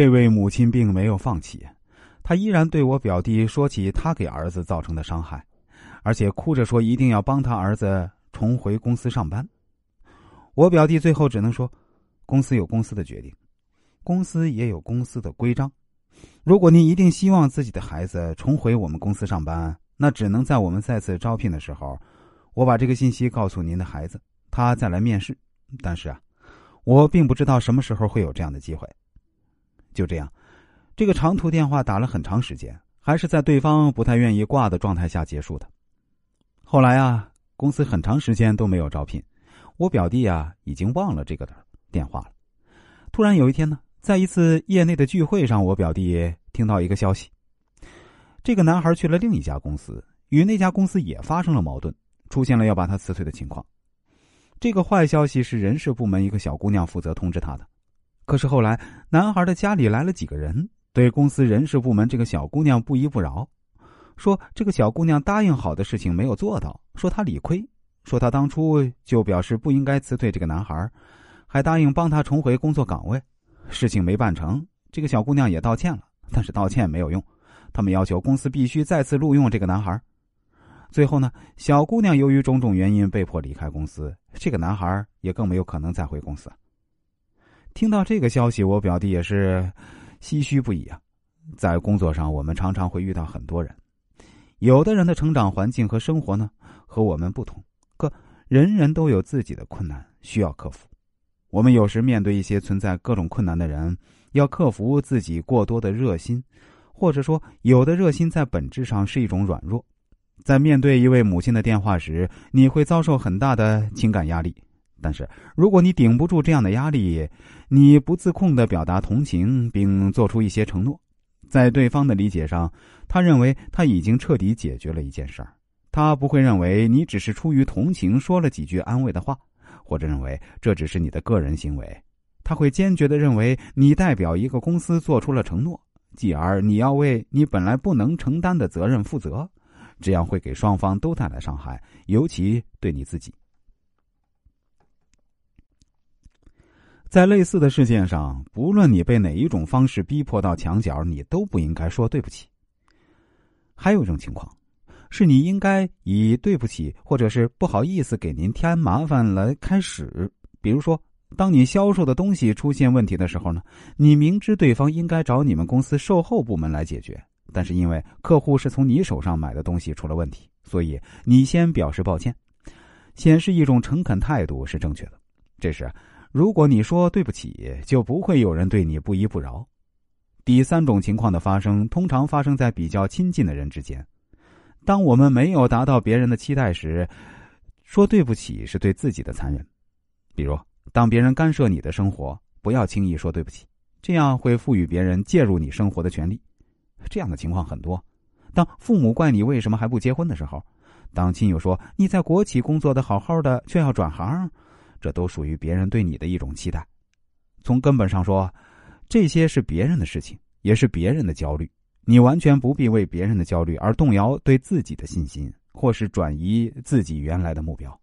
这位母亲并没有放弃，她依然对我表弟说起他给儿子造成的伤害，而且哭着说一定要帮他儿子重回公司上班。我表弟最后只能说：“公司有公司的决定，公司也有公司的规章。如果您一定希望自己的孩子重回我们公司上班，那只能在我们再次招聘的时候，我把这个信息告诉您的孩子，他再来面试。但是啊，我并不知道什么时候会有这样的机会。”就这样，这个长途电话打了很长时间，还是在对方不太愿意挂的状态下结束的。后来啊，公司很长时间都没有招聘，我表弟啊已经忘了这个的电话了。突然有一天呢，在一次业内的聚会上，我表弟听到一个消息：这个男孩去了另一家公司，与那家公司也发生了矛盾，出现了要把他辞退的情况。这个坏消息是人事部门一个小姑娘负责通知他的。可是后来，男孩的家里来了几个人，对公司人事部门这个小姑娘不依不饶，说这个小姑娘答应好的事情没有做到，说她理亏，说她当初就表示不应该辞退这个男孩，还答应帮他重回工作岗位，事情没办成，这个小姑娘也道歉了，但是道歉没有用，他们要求公司必须再次录用这个男孩。最后呢，小姑娘由于种种原因被迫离开公司，这个男孩也更没有可能再回公司。听到这个消息，我表弟也是唏嘘不已啊。在工作上，我们常常会遇到很多人，有的人的成长环境和生活呢和我们不同，可人人都有自己的困难需要克服。我们有时面对一些存在各种困难的人，要克服自己过多的热心，或者说有的热心在本质上是一种软弱。在面对一位母亲的电话时，你会遭受很大的情感压力。但是，如果你顶不住这样的压力，你不自控的表达同情，并做出一些承诺，在对方的理解上，他认为他已经彻底解决了一件事儿，他不会认为你只是出于同情说了几句安慰的话，或者认为这只是你的个人行为，他会坚决的认为你代表一个公司做出了承诺，继而你要为你本来不能承担的责任负责，这样会给双方都带来伤害，尤其对你自己。在类似的事件上，不论你被哪一种方式逼迫到墙角，你都不应该说对不起。还有一种情况，是你应该以对不起或者是不好意思给您添麻烦来开始。比如说，当你销售的东西出现问题的时候呢，你明知对方应该找你们公司售后部门来解决，但是因为客户是从你手上买的东西出了问题，所以你先表示抱歉，显示一种诚恳态度是正确的。这时。如果你说对不起，就不会有人对你不依不饶。第三种情况的发生，通常发生在比较亲近的人之间。当我们没有达到别人的期待时，说对不起是对自己的残忍。比如，当别人干涉你的生活，不要轻易说对不起，这样会赋予别人介入你生活的权利。这样的情况很多。当父母怪你为什么还不结婚的时候，当亲友说你在国企工作的好好的，却要转行。这都属于别人对你的一种期待。从根本上说，这些是别人的事情，也是别人的焦虑。你完全不必为别人的焦虑而动摇对自己的信心，或是转移自己原来的目标。